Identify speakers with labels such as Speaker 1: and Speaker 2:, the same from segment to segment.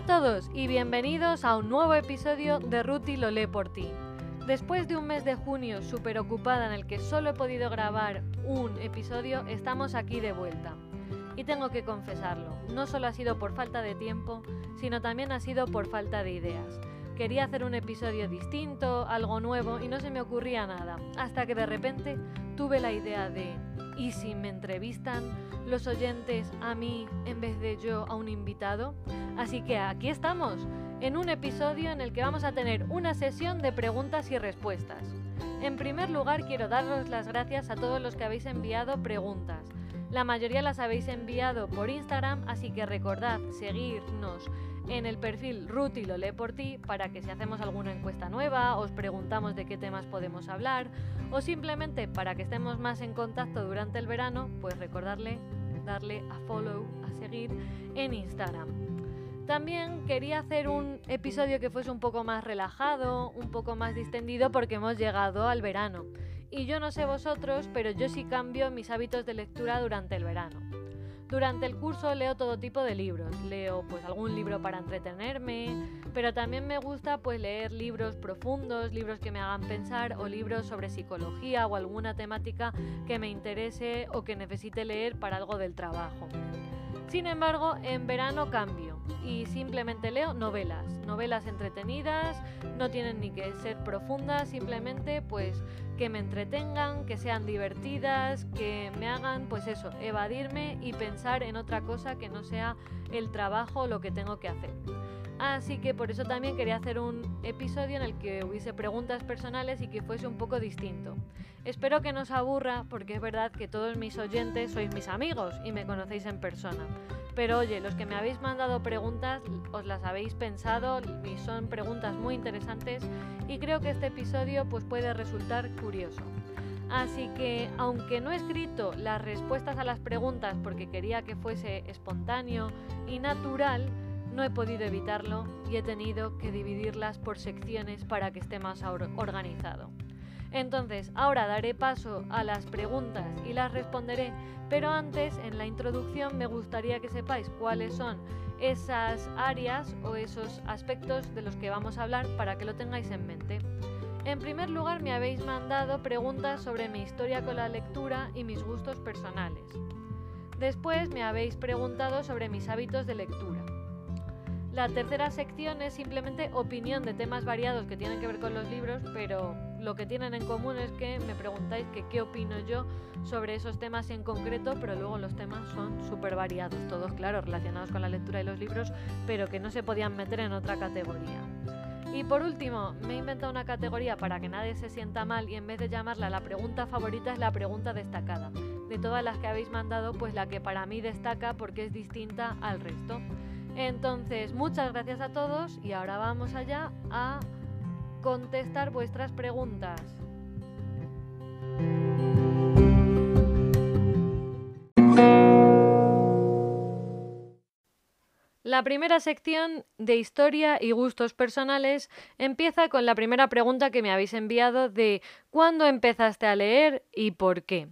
Speaker 1: a todos y bienvenidos a un nuevo episodio de Ruti lo lee por ti. Después de un mes de junio súper ocupada en el que solo he podido grabar un episodio, estamos aquí de vuelta. Y tengo que confesarlo, no solo ha sido por falta de tiempo, sino también ha sido por falta de ideas. Quería hacer un episodio distinto, algo nuevo, y no se me ocurría nada, hasta que de repente tuve la idea de, ¿y si me entrevistan los oyentes a mí en vez de yo a un invitado? Así que aquí estamos, en un episodio en el que vamos a tener una sesión de preguntas y respuestas. En primer lugar, quiero daros las gracias a todos los que habéis enviado preguntas. La mayoría las habéis enviado por Instagram, así que recordad seguirnos en el perfil Ruti lo lee por ti para que si hacemos alguna encuesta nueva, os preguntamos de qué temas podemos hablar o simplemente para que estemos más en contacto durante el verano, pues recordarle darle a follow, a seguir en Instagram. También quería hacer un episodio que fuese un poco más relajado, un poco más distendido porque hemos llegado al verano. Y yo no sé vosotros, pero yo sí cambio mis hábitos de lectura durante el verano. Durante el curso leo todo tipo de libros. Leo pues algún libro para entretenerme, pero también me gusta pues leer libros profundos, libros que me hagan pensar o libros sobre psicología o alguna temática que me interese o que necesite leer para algo del trabajo. Sin embargo, en verano cambio y simplemente leo novelas, novelas entretenidas, no tienen ni que ser profundas, simplemente pues que me entretengan, que sean divertidas, que me hagan pues eso, evadirme y pensar en otra cosa que no sea el trabajo o lo que tengo que hacer. Así que por eso también quería hacer un episodio en el que hubiese preguntas personales y que fuese un poco distinto. Espero que no os aburra porque es verdad que todos mis oyentes sois mis amigos y me conocéis en persona. Pero oye, los que me habéis mandado preguntas os las habéis pensado y son preguntas muy interesantes y creo que este episodio pues puede resultar curioso. Así que, aunque no he escrito las respuestas a las preguntas porque quería que fuese espontáneo y natural, no he podido evitarlo y he tenido que dividirlas por secciones para que esté más organizado. Entonces, ahora daré paso a las preguntas y las responderé, pero antes, en la introducción, me gustaría que sepáis cuáles son esas áreas o esos aspectos de los que vamos a hablar para que lo tengáis en mente. En primer lugar, me habéis mandado preguntas sobre mi historia con la lectura y mis gustos personales. Después me habéis preguntado sobre mis hábitos de lectura. La tercera sección es simplemente opinión de temas variados que tienen que ver con los libros, pero lo que tienen en común es que me preguntáis qué opino yo sobre esos temas en concreto, pero luego los temas son súper variados, todos claro, relacionados con la lectura y los libros, pero que no se podían meter en otra categoría. Y por último, me he inventado una categoría para que nadie se sienta mal y en vez de llamarla la pregunta favorita es la pregunta destacada. De todas las que habéis mandado, pues la que para mí destaca porque es distinta al resto. Entonces, muchas gracias a todos y ahora vamos allá a contestar vuestras preguntas. La primera sección de historia y gustos personales empieza con la primera pregunta que me habéis enviado de ¿cuándo empezaste a leer y por qué?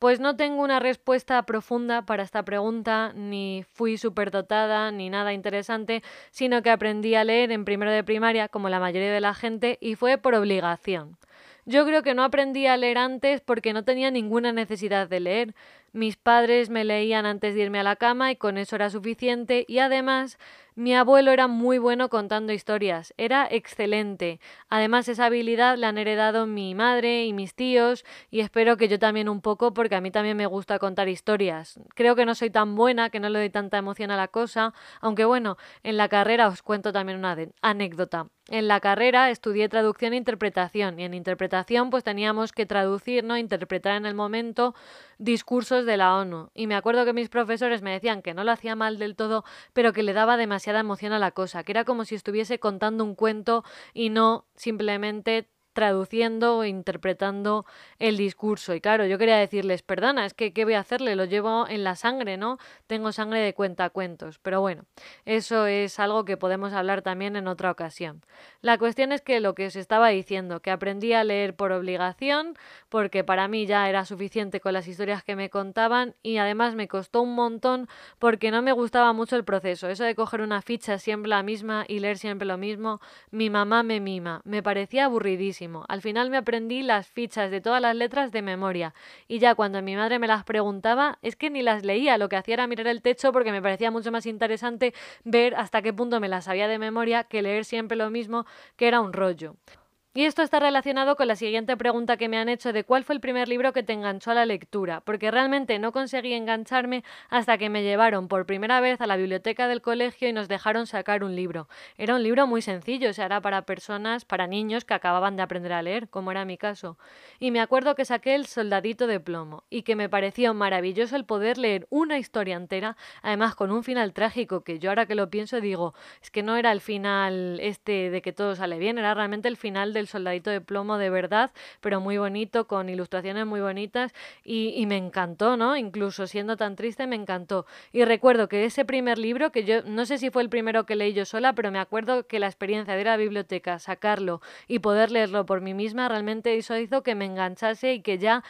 Speaker 1: Pues no tengo una respuesta profunda para esta pregunta, ni fui superdotada, ni nada interesante, sino que aprendí a leer en primero de primaria, como la mayoría de la gente, y fue por obligación. Yo creo que no aprendí a leer antes porque no tenía ninguna necesidad de leer. Mis padres me leían antes de irme a la cama y con eso era suficiente y además mi abuelo era muy bueno contando historias, era excelente. Además, esa habilidad la han heredado mi madre y mis tíos y espero que yo también un poco porque a mí también me gusta contar historias. Creo que no soy tan buena, que no le doy tanta emoción a la cosa, aunque bueno, en la carrera os cuento también una anécdota. En la carrera estudié traducción e interpretación y en interpretación pues teníamos que traducir, ¿no? interpretar en el momento discursos de la ONU. Y me acuerdo que mis profesores me decían que no lo hacía mal del todo, pero que le daba demasiada emoción a la cosa, que era como si estuviese contando un cuento y no simplemente traduciendo o interpretando el discurso. Y claro, yo quería decirles, perdona, es que ¿qué voy a hacerle? Lo llevo en la sangre, ¿no? Tengo sangre de cuentacuentos. Pero bueno, eso es algo que podemos hablar también en otra ocasión. La cuestión es que lo que os estaba diciendo, que aprendí a leer por obligación, porque para mí ya era suficiente con las historias que me contaban y además me costó un montón porque no me gustaba mucho el proceso. Eso de coger una ficha siempre la misma y leer siempre lo mismo, mi mamá me mima. Me parecía aburridísimo al final me aprendí las fichas de todas las letras de memoria. Y ya cuando mi madre me las preguntaba es que ni las leía, lo que hacía era mirar el techo porque me parecía mucho más interesante ver hasta qué punto me las sabía de memoria que leer siempre lo mismo, que era un rollo. Y esto está relacionado con la siguiente pregunta que me han hecho de cuál fue el primer libro que te enganchó a la lectura, porque realmente no conseguí engancharme hasta que me llevaron por primera vez a la biblioteca del colegio y nos dejaron sacar un libro. Era un libro muy sencillo, o sea, era para personas, para niños que acababan de aprender a leer, como era mi caso. Y me acuerdo que saqué El soldadito de plomo y que me pareció maravilloso el poder leer una historia entera, además con un final trágico que yo ahora que lo pienso digo, es que no era el final este de que todo sale bien, era realmente el final de el soldadito de plomo de verdad, pero muy bonito, con ilustraciones muy bonitas y, me encantó, ¿no? Incluso siendo tan triste, me encantó. Y recuerdo que ese primer libro, que yo no sé si fue el primero que leí yo sola, pero me acuerdo que la experiencia de ir a la biblioteca, sacarlo y poder leerlo por mí misma, realmente eso hizo que me enganchase y que ya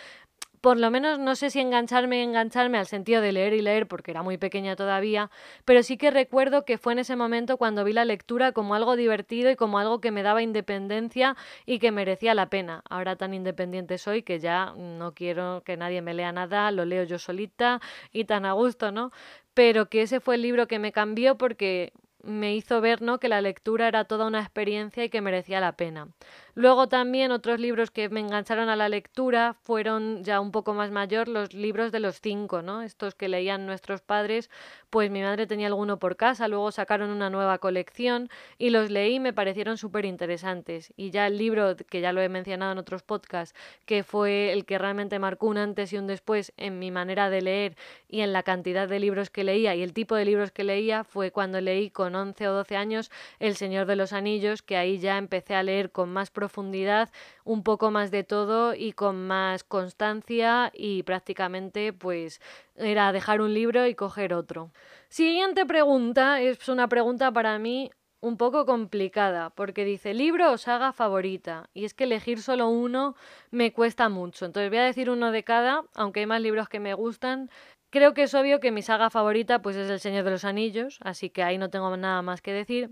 Speaker 1: por lo menos no sé si engancharme, engancharme al sentido de leer y leer, porque era muy pequeña todavía, pero sí que recuerdo que fue en ese momento cuando vi la lectura como algo divertido y como algo que me daba independencia y que merecía la pena. Ahora tan independiente soy que ya no quiero que nadie me lea nada, lo leo yo solita y tan a gusto, ¿no? Pero que ese fue el libro que me cambió porque me hizo ver ¿no? que la lectura era toda una experiencia y que merecía la pena. Luego también otros libros que me engancharon a la lectura fueron ya un poco más mayor los libros de los cinco, ¿no? Estos que leían nuestros padres, pues mi madre tenía alguno por casa, luego sacaron una nueva colección y los leí y me parecieron súper interesantes. Y ya el libro, que ya lo he mencionado en otros podcasts, que fue el que realmente marcó un antes y un después en mi manera de leer y en la cantidad de libros que leía y el tipo de libros que leía, fue cuando leí con 11 o 12 años El Señor de los Anillos, que ahí ya empecé a leer con más profundidad, un poco más de todo y con más constancia y prácticamente pues era dejar un libro y coger otro. Siguiente pregunta, es una pregunta para mí un poco complicada, porque dice libro o saga favorita, y es que elegir solo uno me cuesta mucho. Entonces voy a decir uno de cada, aunque hay más libros que me gustan. Creo que es obvio que mi saga favorita pues es El Señor de los Anillos, así que ahí no tengo nada más que decir.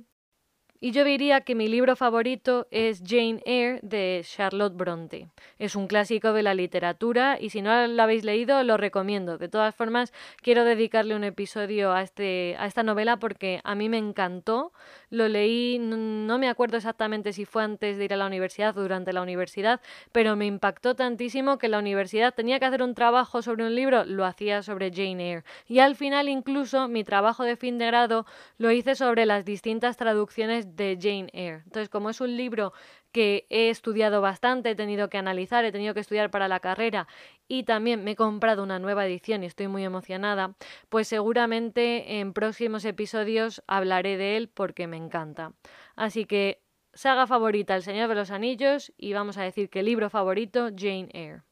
Speaker 1: Y yo diría que mi libro favorito es Jane Eyre de Charlotte Bronte. Es un clásico de la literatura y si no lo habéis leído lo recomiendo. De todas formas, quiero dedicarle un episodio a, este, a esta novela porque a mí me encantó. Lo leí, no me acuerdo exactamente si fue antes de ir a la universidad o durante la universidad, pero me impactó tantísimo que la universidad tenía que hacer un trabajo sobre un libro, lo hacía sobre Jane Eyre. Y al final incluso mi trabajo de fin de grado lo hice sobre las distintas traducciones de Jane Eyre. Entonces, como es un libro que he estudiado bastante, he tenido que analizar, he tenido que estudiar para la carrera y también me he comprado una nueva edición y estoy muy emocionada, pues seguramente en próximos episodios hablaré de él porque me encanta. Así que saga favorita El Señor de los Anillos y vamos a decir que libro favorito Jane Eyre.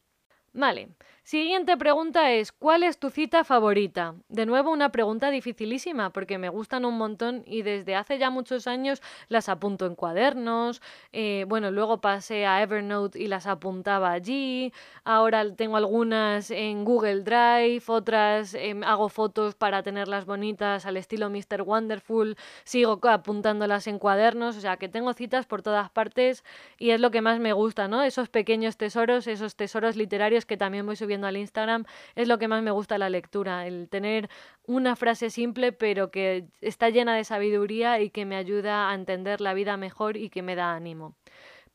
Speaker 1: Vale, Siguiente pregunta es, ¿cuál es tu cita favorita? De nuevo una pregunta dificilísima porque me gustan un montón y desde hace ya muchos años las apunto en cuadernos, eh, bueno, luego pasé a Evernote y las apuntaba allí, ahora tengo algunas en Google Drive, otras em, hago fotos para tenerlas bonitas al estilo Mr. Wonderful, sigo apuntándolas en cuadernos, o sea que tengo citas por todas partes y es lo que más me gusta, ¿no? Esos pequeños tesoros, esos tesoros literarios que también voy subiendo al Instagram, es lo que más me gusta la lectura, el tener una frase simple pero que está llena de sabiduría y que me ayuda a entender la vida mejor y que me da ánimo.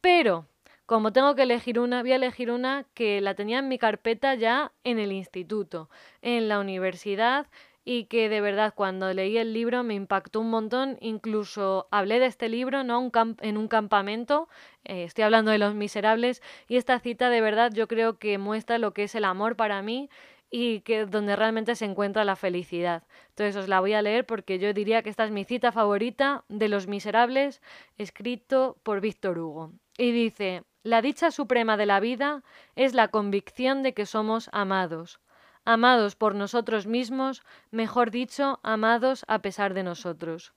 Speaker 1: Pero, como tengo que elegir una, voy a elegir una que la tenía en mi carpeta ya en el instituto, en la universidad y que de verdad cuando leí el libro me impactó un montón, incluso hablé de este libro ¿no? en un campamento, eh, estoy hablando de Los Miserables, y esta cita de verdad yo creo que muestra lo que es el amor para mí y que donde realmente se encuentra la felicidad. Entonces os la voy a leer porque yo diría que esta es mi cita favorita de Los Miserables, escrito por Víctor Hugo. Y dice, La dicha suprema de la vida es la convicción de que somos amados, amados por nosotros mismos, mejor dicho, amados a pesar de nosotros.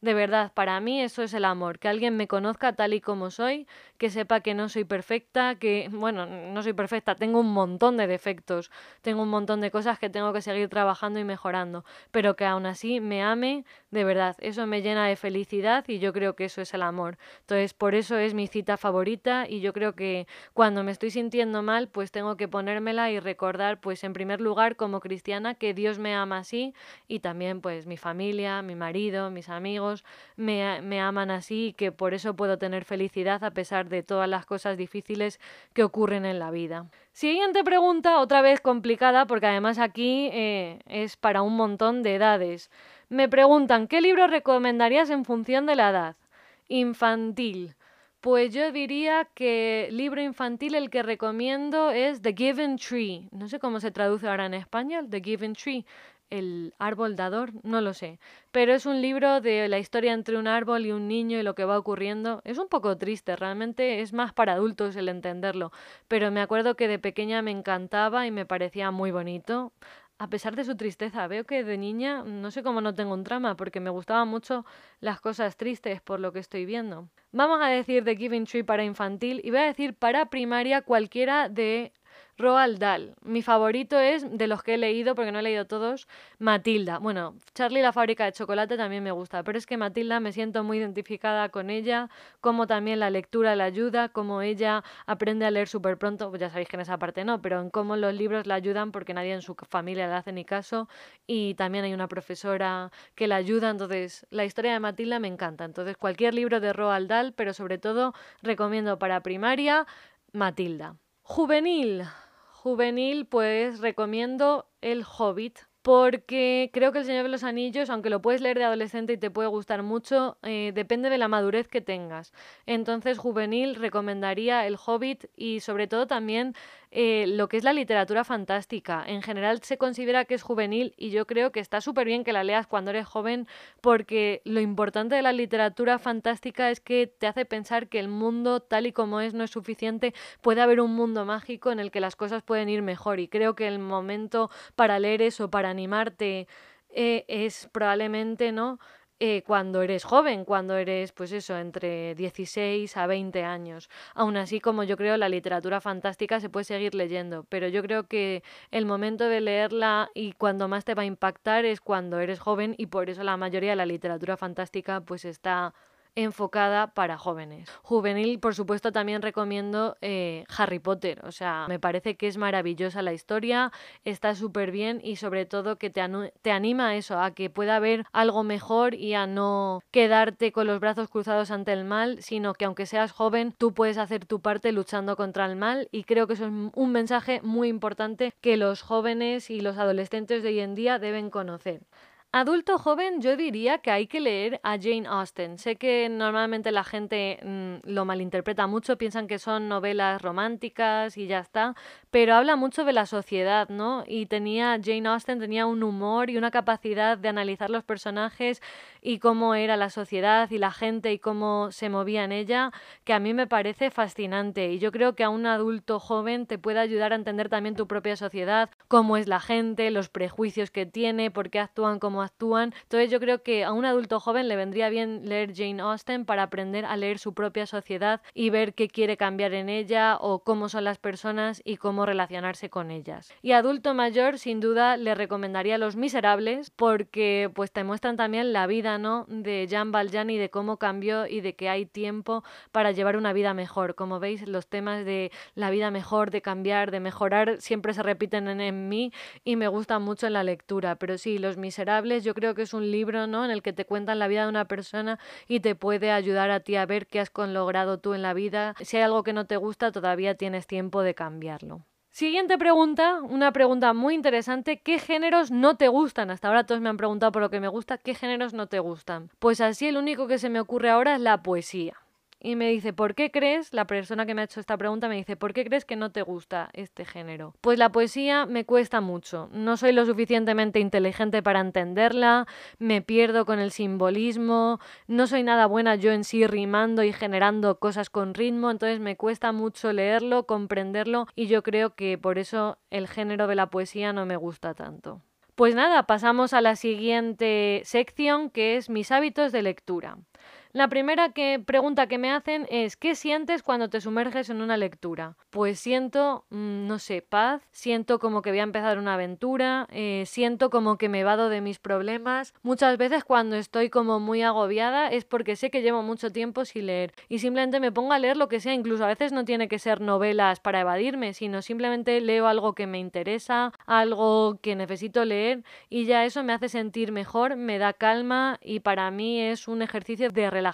Speaker 1: De verdad, para mí eso es el amor, que alguien me conozca tal y como soy, que sepa que no soy perfecta, que, bueno, no soy perfecta, tengo un montón de defectos, tengo un montón de cosas que tengo que seguir trabajando y mejorando, pero que aún así me ame, de verdad, eso me llena de felicidad y yo creo que eso es el amor. Entonces, por eso es mi cita favorita y yo creo que cuando me estoy sintiendo mal, pues tengo que ponérmela y recordar, pues en primer lugar, como cristiana, que Dios me ama así y también, pues mi familia, mi marido, mis amigos, me, aman así y que por eso puedo tener felicidad a pesar de todas las cosas difíciles que ocurren en la vida. Siguiente pregunta, otra vez complicada, porque además aquí eh, es para un montón de edades. Me preguntan, ¿qué libro recomendarías en función de la edad? Infantil. Pues yo diría que libro infantil el que recomiendo es The Given Tree. No sé cómo se traduce ahora en español, The Given Tree el árbol dador, no lo sé, pero es un libro de la historia entre un árbol y un niño y lo que va ocurriendo. Es un poco triste, realmente es más para adultos el entenderlo, pero me acuerdo que de pequeña me encantaba y me parecía muy bonito. A pesar de su tristeza, veo que de niña no sé cómo no tengo un trama, porque me gustaban mucho las cosas tristes por lo que estoy viendo. Vamos a decir The Giving Tree para infantil y voy a decir para primaria cualquiera de Roald Dahl. Mi favorito es, de los que he leído, porque no he leído todos, Matilda. Bueno, Charlie la fábrica de chocolate también me gusta, pero es que Matilda me siento muy identificada con ella, como también la lectura la ayuda, como ella aprende a leer súper pronto, pues ya sabéis que en esa parte no, pero en cómo los libros la ayudan porque nadie en su familia le hace ni caso y también hay una profesora que la ayuda, entonces la historia de Matilda me encanta. Entonces cualquier libro de Roald Dahl, pero sobre todo recomiendo para primaria Matilda. Juvenil juvenil, pues recomiendo El Hobbit porque creo que El Señor de los Anillos, aunque lo puedes leer de adolescente y te puede gustar mucho, eh, depende de la madurez que tengas. Entonces, juvenil, recomendaría El Hobbit y sobre todo también eh, lo que es la literatura fantástica. En general se considera que es juvenil y yo creo que está súper bien que la leas cuando eres joven porque lo importante de la literatura fantástica es que te hace pensar que el mundo tal y como es no es suficiente, puede haber un mundo mágico en el que las cosas pueden ir mejor y creo que el momento para leer eso, para animarte, eh, es probablemente, ¿no? Eh, cuando eres joven, cuando eres, pues eso, entre 16 a 20 años. Aún así, como yo creo, la literatura fantástica se puede seguir leyendo, pero yo creo que el momento de leerla y cuando más te va a impactar es cuando eres joven y por eso la mayoría de la literatura fantástica pues está enfocada para jóvenes. Juvenil, por supuesto, también recomiendo eh, Harry Potter. O sea, me parece que es maravillosa la historia, está súper bien y sobre todo que te, te anima a eso, a que pueda haber algo mejor y a no quedarte con los brazos cruzados ante el mal, sino que aunque seas joven, tú puedes hacer tu parte luchando contra el mal y creo que eso es un mensaje muy importante que los jóvenes y los adolescentes de hoy en día deben conocer. Adulto joven, yo diría que hay que leer a Jane Austen. Sé que normalmente la gente mm, lo malinterpreta mucho, piensan que son novelas románticas y ya está, pero habla mucho de la sociedad, ¿no? Y tenía, Jane Austen tenía un humor y una capacidad de analizar los personajes y cómo era la sociedad y la gente y cómo se movía en ella, que a mí me parece fascinante. Y yo creo que a un adulto joven te puede ayudar a entender también tu propia sociedad, cómo es la gente, los prejuicios que tiene, por qué actúan como actúan. Entonces yo creo que a un adulto joven le vendría bien leer Jane Austen para aprender a leer su propia sociedad y ver qué quiere cambiar en ella o cómo son las personas y cómo relacionarse con ellas. Y adulto mayor, sin duda, le recomendaría Los Miserables porque pues te muestran también la vida, ¿no? De Jean Valjean y de cómo cambió y de que hay tiempo para llevar una vida mejor. Como veis, los temas de la vida mejor, de cambiar, de mejorar, siempre se repiten en, en mí y me gustan mucho en la lectura. Pero sí, Los Miserables yo creo que es un libro ¿no? en el que te cuentan la vida de una persona y te puede ayudar a ti a ver qué has logrado tú en la vida. Si hay algo que no te gusta, todavía tienes tiempo de cambiarlo. Siguiente pregunta, una pregunta muy interesante. ¿Qué géneros no te gustan? Hasta ahora todos me han preguntado por lo que me gusta. ¿Qué géneros no te gustan? Pues así el único que se me ocurre ahora es la poesía. Y me dice, ¿por qué crees, la persona que me ha hecho esta pregunta me dice, ¿por qué crees que no te gusta este género? Pues la poesía me cuesta mucho, no soy lo suficientemente inteligente para entenderla, me pierdo con el simbolismo, no soy nada buena yo en sí rimando y generando cosas con ritmo, entonces me cuesta mucho leerlo, comprenderlo y yo creo que por eso el género de la poesía no me gusta tanto. Pues nada, pasamos a la siguiente sección que es mis hábitos de lectura. La primera que, pregunta que me hacen es ¿qué sientes cuando te sumerges en una lectura? Pues siento, mm, no sé, paz, siento como que voy a empezar una aventura, eh, siento como que me vado de mis problemas. Muchas veces cuando estoy como muy agobiada es porque sé que llevo mucho tiempo sin leer y simplemente me pongo a leer lo que sea, incluso a veces no tiene que ser novelas para evadirme, sino simplemente leo algo que me interesa, algo que necesito leer y ya eso me hace sentir mejor, me da calma y para mí es un ejercicio de relajación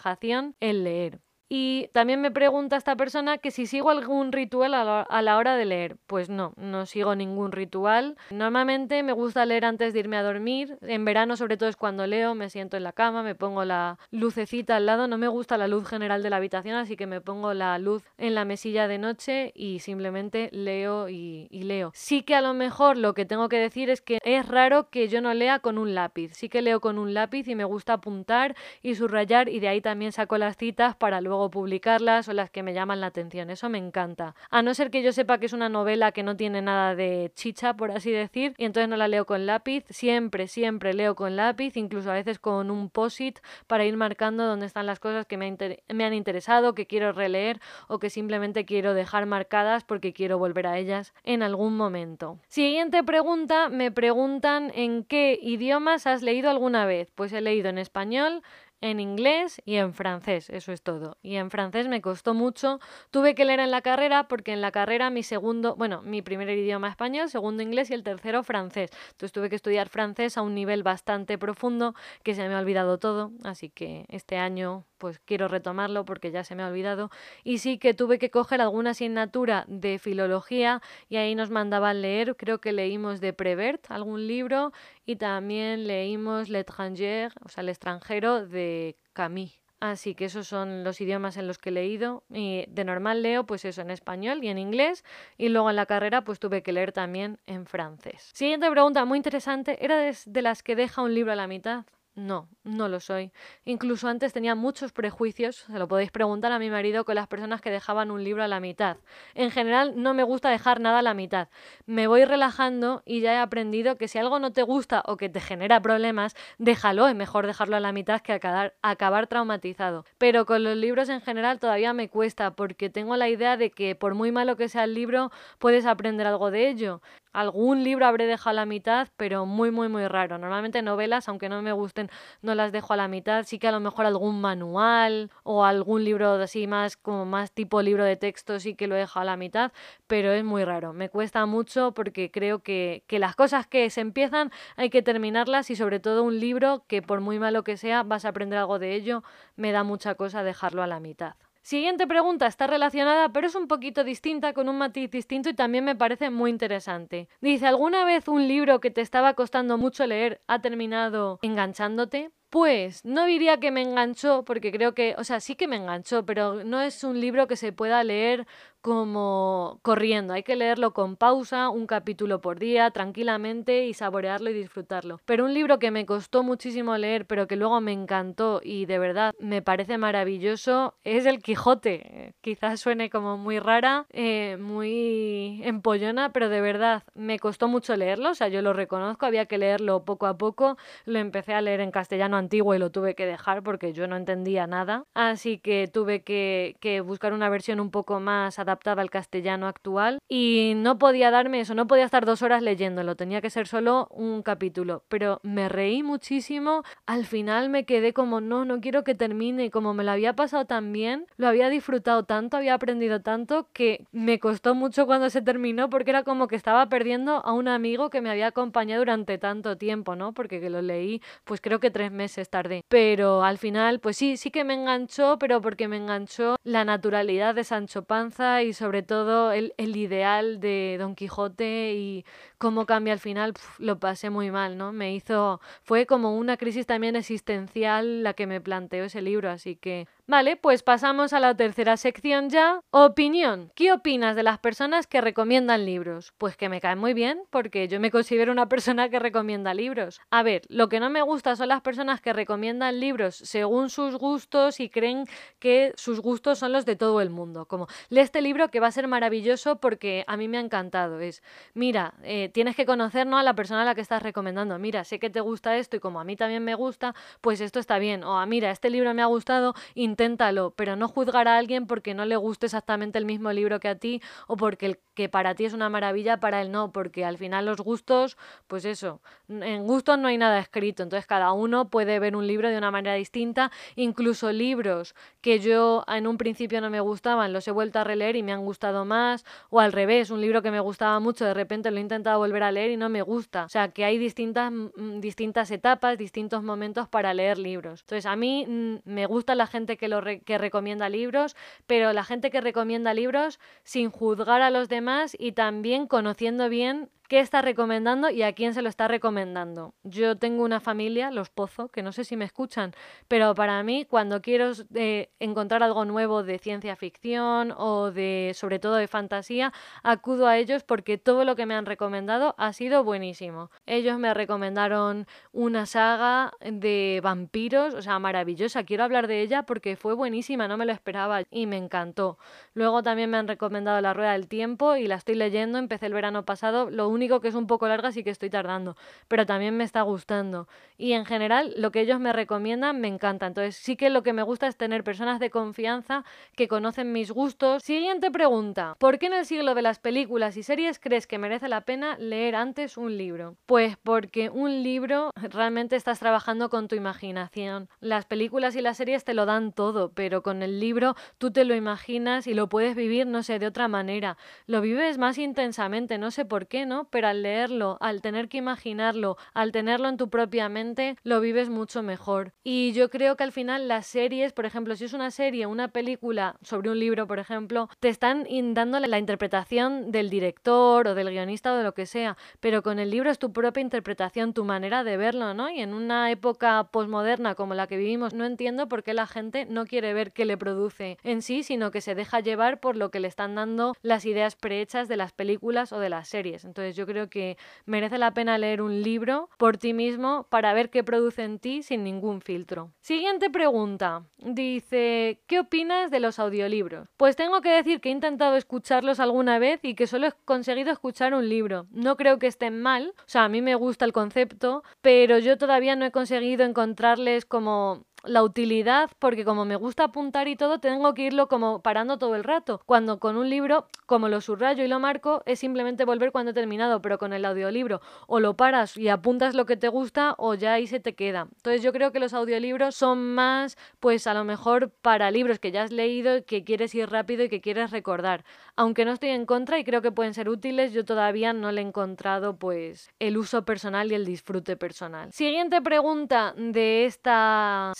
Speaker 1: el leer. Y también me pregunta esta persona que si sigo algún ritual a la, hora de leer. Pues no, no sigo ningún ritual. Normalmente me gusta leer antes de irme a dormir. En verano sobre todo es cuando leo, me siento en la cama, me pongo la lucecita al lado. No me gusta la luz general de la habitación, así que me pongo la luz en la mesilla de noche y simplemente leo y, leo. Sí que a lo mejor lo que tengo que decir es que es raro que yo no lea con un lápiz. Sí que leo con un lápiz y me gusta apuntar y subrayar y de ahí también saco las citas para luego publicarlas o las que me llaman la atención. Eso me encanta. A no ser que yo sepa que es una novela que no tiene nada de chicha, por así decir, y entonces no la leo con lápiz. Siempre, siempre leo con lápiz, incluso a veces con un posit para ir marcando dónde están las cosas que me han interesado, que quiero releer o que simplemente quiero dejar marcadas porque quiero volver a ellas en algún momento. Siguiente pregunta, me preguntan en qué idiomas has leído alguna vez. Pues he leído en español, en inglés y en francés, eso es todo. Y en francés me costó mucho. Tuve que leer en la carrera porque en la carrera mi segundo, bueno, mi primer idioma español, segundo inglés y el tercero francés. Entonces tuve que estudiar francés a un nivel bastante profundo que se me ha olvidado todo, así que este año pues quiero retomarlo porque ya se me ha olvidado. Y sí que tuve que coger alguna asignatura de filología y ahí nos mandaban leer, creo que leímos de Prevert algún libro y también leímos L'étranger, o sea, el extranjero de Camille. Así que esos son los idiomas en los que he leído. Y de normal leo pues eso en español y en inglés. Y luego en la carrera pues tuve que leer también en francés. Siguiente pregunta muy interesante. ¿Era de las que deja un libro a la mitad? No, no lo soy. Incluso antes tenía muchos prejuicios, se lo podéis preguntar a mi marido, con las personas que dejaban un libro a la mitad. En general no me gusta dejar nada a la mitad. Me voy relajando y ya he aprendido que si algo no te gusta o que te genera problemas, déjalo, es mejor dejarlo a la mitad que acabar, acabar traumatizado. Pero con los libros en general todavía me cuesta porque tengo la idea de que por muy malo que sea el libro, puedes aprender algo de ello. Algún libro habré dejado a la mitad, pero muy, muy, muy raro. Normalmente novelas, aunque no me gusten, no las dejo a la mitad. Sí que a lo mejor algún manual o algún libro así más, como más tipo libro de texto, sí que lo he dejado a la mitad, pero es muy raro. Me cuesta mucho porque creo que, que las cosas que se empiezan hay que terminarlas y sobre todo un libro que por muy malo que sea vas a aprender algo de ello, me da mucha cosa dejarlo a la mitad. Siguiente pregunta está relacionada, pero es un poquito distinta, con un matiz distinto y también me parece muy interesante. Dice, ¿alguna vez un libro que te estaba costando mucho leer ha terminado enganchándote? Pues no diría que me enganchó, porque creo que, o sea, sí que me enganchó, pero no es un libro que se pueda leer como corriendo. Hay que leerlo con pausa, un capítulo por día, tranquilamente y saborearlo y disfrutarlo. Pero un libro que me costó muchísimo leer, pero que luego me encantó y de verdad me parece maravilloso, es El Quijote. Quizás suene como muy rara, eh, muy empollona, pero de verdad me costó mucho leerlo. O sea, yo lo reconozco, había que leerlo poco a poco. Lo empecé a leer en castellano antiguo y lo tuve que dejar porque yo no entendía nada. Así que tuve que, que buscar una versión un poco más adaptada adaptada al castellano actual y no podía darme eso, no podía estar dos horas leyéndolo, tenía que ser solo un capítulo, pero me reí muchísimo, al final me quedé como no, no quiero que termine, como me lo había pasado tan bien, lo había disfrutado tanto, había aprendido tanto que me costó mucho cuando se terminó porque era como que estaba perdiendo a un amigo que me había acompañado durante tanto tiempo, ¿no? Porque que lo leí pues creo que tres meses tardé, pero al final pues sí, sí que me enganchó, pero porque me enganchó la naturalidad de Sancho Panza y sobre todo el, ideal de Don Quijote y cómo cambia al final, lo pasé muy mal, ¿no? Me hizo, fue como una crisis también existencial la que me planteó ese libro, así que Vale, pues pasamos a la tercera sección ya. Opinión. ¿Qué opinas de las personas que recomiendan libros? Pues que me caen muy bien, porque yo me considero una persona que recomienda libros. A ver, lo que no me gusta son las personas que recomiendan libros según sus gustos y creen que sus gustos son los de todo el mundo. Como, lee este libro que va a ser maravilloso porque a mí me ha encantado. Es, mira, eh, tienes que conocer ¿no? a la persona a la que estás recomendando. Mira, sé que te gusta esto y como a mí también me gusta, pues esto está bien. O, a, mira, este libro me ha gustado inténtalo, pero no juzgar a alguien porque no le guste exactamente el mismo libro que a ti o porque el que para ti es una maravilla, para él no, porque al final los gustos, pues eso, en gustos no hay nada escrito, entonces cada uno puede ver un libro de una manera distinta, incluso libros que yo en un principio no me gustaban, los he vuelto a releer y me han gustado más, o al revés, un libro que me gustaba mucho, de repente lo he intentado volver a leer y no me gusta, o sea que hay distintas, mm, distintas etapas, distintos momentos para leer libros. Entonces a mí mm, me gusta la gente que que, lo que recomienda libros, pero la gente que recomienda libros sin juzgar a los demás y también conociendo bien qué está recomendando y a quién se lo está recomendando. Yo tengo una familia, los Pozo, que no sé si me escuchan, pero para mí cuando quiero eh, encontrar algo nuevo de ciencia ficción o de sobre todo de fantasía, acudo a ellos porque todo lo que me han recomendado ha sido buenísimo. Ellos me recomendaron una saga de vampiros, o sea, maravillosa. Quiero hablar de ella porque fue buenísima, no me lo esperaba y me encantó. Luego también me han recomendado La Rueda del Tiempo y la estoy leyendo, empecé el verano pasado. Lo único que es un poco larga, sí que estoy tardando, pero también me está gustando. Y en general, lo que ellos me recomiendan me encanta. Entonces, sí que lo que me gusta es tener personas de confianza que conocen mis gustos. Siguiente pregunta: ¿Por qué en el siglo de las películas y series crees que merece la pena leer antes un libro? Pues porque un libro realmente estás trabajando con tu imaginación. Las películas y las series te lo dan todo, pero con el libro tú te lo imaginas y lo puedes vivir, no sé, de otra manera. Lo vives más intensamente, no sé por qué, ¿no? Pero al leerlo, al tener que imaginarlo, al tenerlo en tu propia mente, lo vives mucho mejor. Y yo creo que al final las series, por ejemplo, si es una serie, una película sobre un libro, por ejemplo, te están dando la interpretación del director o del guionista o de lo que sea, pero con el libro es tu propia interpretación, tu manera de verlo, ¿no? Y en una época posmoderna como la que vivimos, no entiendo por qué la gente no quiere ver qué le produce en sí, sino que se deja llevar por lo que le están dando las ideas prehechas de las películas o de las series. Entonces yo creo que merece la pena leer un libro por ti mismo para ver qué produce en ti sin ningún filtro. Siguiente pregunta. Dice, ¿qué opinas de los audiolibros? Pues tengo que decir que he intentado escucharlos alguna vez y que solo he conseguido escuchar un libro. No creo que estén mal, o sea, a mí me gusta el concepto, pero yo todavía no he conseguido encontrarles como la utilidad, porque como me gusta apuntar y todo, tengo que irlo como parando todo el rato. Cuando con un libro, como lo subrayo y lo marco, es simplemente volver cuando he terminado, pero con el audiolibro o lo paras y apuntas lo que te gusta o ya ahí se te queda. Entonces yo creo que los audiolibros son más, pues a lo mejor para libros que ya has leído, y que quieres ir rápido y que quieres recordar. Aunque no estoy en contra y creo que pueden ser útiles, yo todavía no le he encontrado pues el uso personal y el disfrute personal. Siguiente pregunta de esta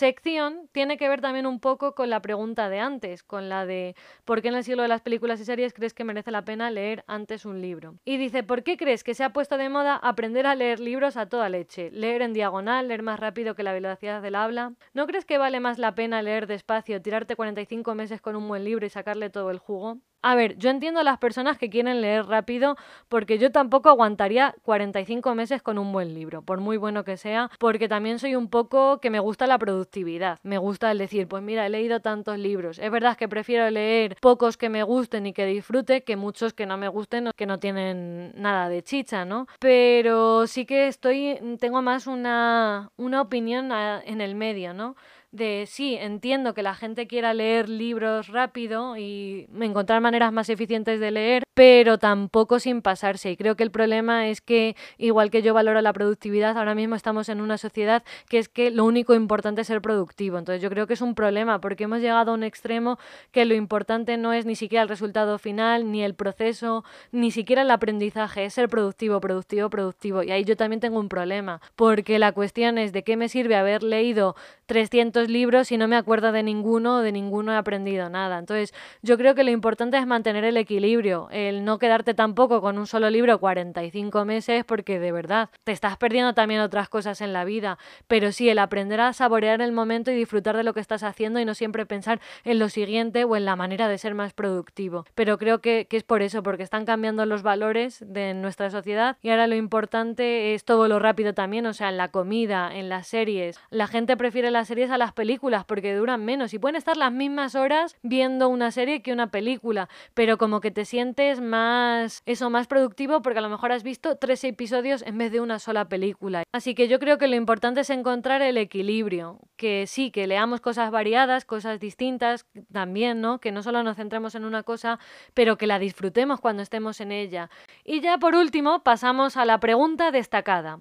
Speaker 1: tiene que ver también un poco con la pregunta de antes, con la de ¿por qué en el siglo de las películas y series crees que merece la pena leer antes un libro? Y dice, ¿por qué crees que se ha puesto de moda aprender a leer libros a toda leche? Leer en diagonal, leer más rápido que la velocidad del habla. ¿No crees que vale más la pena leer despacio, tirarte 45 meses con un buen libro y sacarle todo el jugo? A ver, yo entiendo a las personas que quieren leer rápido porque yo tampoco aguantaría 45 meses con un buen libro, por muy bueno que sea, porque también soy un poco que me gusta la productividad. Me gusta el decir, pues mira, he leído tantos libros. Es verdad que prefiero leer pocos que me gusten y que disfrute que muchos que no me gusten o que no tienen nada de chicha, ¿no? Pero sí que estoy, tengo más una, una opinión en el medio, ¿no? De sí, entiendo que la gente quiera leer libros rápido y encontrar maneras más eficientes de leer, pero tampoco sin pasarse. Y creo que el problema es que, igual que yo valoro la productividad, ahora mismo estamos en una sociedad que es que lo único importante es ser productivo. Entonces yo creo que es un problema porque hemos llegado a un extremo que lo importante no es ni siquiera el resultado final, ni el proceso, ni siquiera el aprendizaje, es ser productivo, productivo, productivo. Y ahí yo también tengo un problema, porque la cuestión es de qué me sirve haber leído 300 libros y no me acuerdo de ninguno, de ninguno he aprendido nada. Entonces, yo creo que lo importante es mantener el equilibrio. El no quedarte tampoco con un solo libro 45 meses, porque de verdad te estás perdiendo también otras cosas en la vida, pero sí el aprender a saborear el momento y disfrutar de lo que estás haciendo y no siempre pensar en lo siguiente o en la manera de ser más productivo. Pero creo que, que es por eso, porque están cambiando los valores de nuestra sociedad y ahora lo importante es todo lo rápido también, o sea, en la comida, en las series. La gente prefiere las series a las películas porque duran menos y pueden estar las mismas horas viendo una serie que una película, pero como que te sientes más, eso, más productivo porque a lo mejor has visto tres episodios en vez de una sola película. Así que yo creo que lo importante es encontrar el equilibrio, que sí, que leamos cosas variadas, cosas distintas también, ¿no? Que no solo nos centremos en una cosa, pero que la disfrutemos cuando estemos en ella. Y ya por último, pasamos a la pregunta destacada.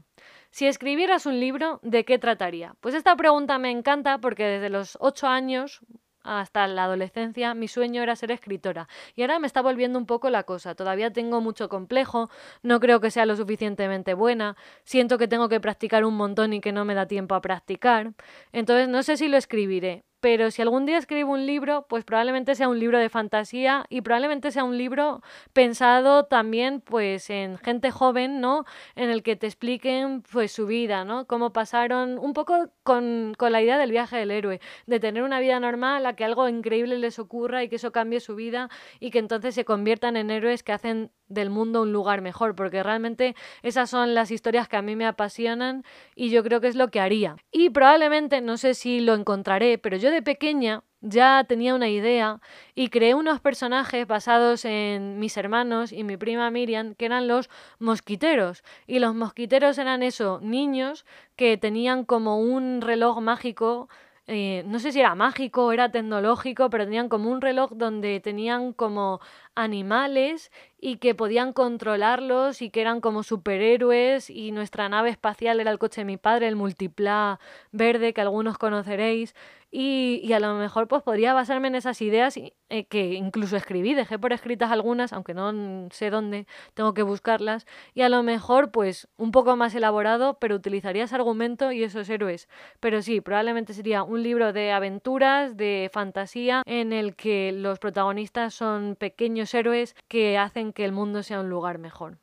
Speaker 1: Si escribieras un libro, ¿de qué trataría? Pues esta pregunta me encanta porque desde los ocho años, hasta la adolescencia mi sueño era ser escritora y ahora me está volviendo un poco la cosa. Todavía tengo mucho complejo, no creo que sea lo suficientemente buena, siento que tengo que practicar un montón y que no me da tiempo a practicar. Entonces no sé si lo escribiré, pero si algún día escribo un libro, pues probablemente sea un libro de fantasía y probablemente sea un libro pensado también pues en gente joven, ¿no? En el que te expliquen pues su vida, ¿no? Cómo pasaron un poco con, con la idea del viaje del héroe, de tener una vida normal, a que algo increíble les ocurra y que eso cambie su vida y que entonces se conviertan en héroes que hacen del mundo un lugar mejor, porque realmente esas son las historias que a mí me apasionan y yo creo que es lo que haría. Y probablemente, no sé si lo encontraré, pero yo de pequeña ya tenía una idea y creé unos personajes basados en mis hermanos y mi prima Miriam, que eran los mosquiteros. Y los mosquiteros eran eso, niños que tenían como un reloj mágico eh, no sé si era mágico era tecnológico, pero tenían como un reloj donde tenían como animales y que podían controlarlos y que eran como superhéroes y nuestra nave espacial era el coche de mi padre, el multipla verde que algunos conoceréis y, a lo mejor pues podría basarme en esas ideas eh, que incluso escribí, dejé por escritas algunas, aunque no sé dónde, tengo que buscarlas, y a lo mejor pues un poco más elaborado, pero utilizaría ese argumento y esos héroes. Pero sí, probablemente sería un libro de aventuras, de fantasía, en el que los protagonistas son pequeños héroes que hacen que el mundo sea un lugar mejor.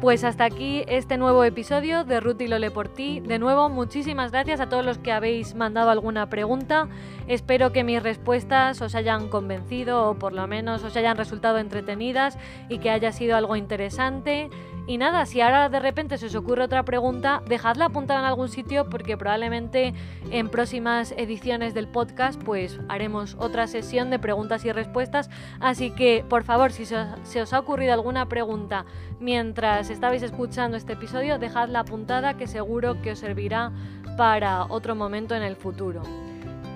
Speaker 1: Pues hasta aquí este nuevo episodio de Ruth y Lole por ti. De nuevo, muchísimas gracias a todos los que habéis mandado alguna pregunta. Espero que mis respuestas os hayan convencido o por lo menos os hayan resultado entretenidas y que haya sido algo interesante. Y nada, si ahora de repente se os ocurre otra pregunta, dejadla apuntada en algún sitio porque probablemente en próximas ediciones del podcast pues haremos otra sesión de preguntas y respuestas. Así que por favor, si se os ha ocurrido alguna pregunta mientras estabais escuchando este episodio, dejadla apuntada que seguro que os servirá para otro momento en el futuro.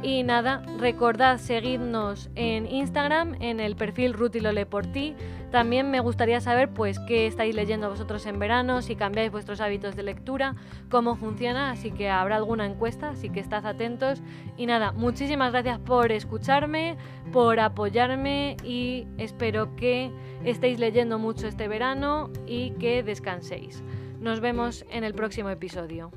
Speaker 1: Y nada, recordad seguirnos en Instagram, en el perfil Rutilole por ti. También me gustaría saber pues qué estáis leyendo vosotros en verano, si cambiáis vuestros hábitos de lectura, cómo funciona, así que habrá alguna encuesta, así que estad atentos. Y nada, muchísimas gracias por escucharme, por apoyarme y espero que estéis leyendo mucho este verano y que descanséis. Nos vemos en el próximo episodio.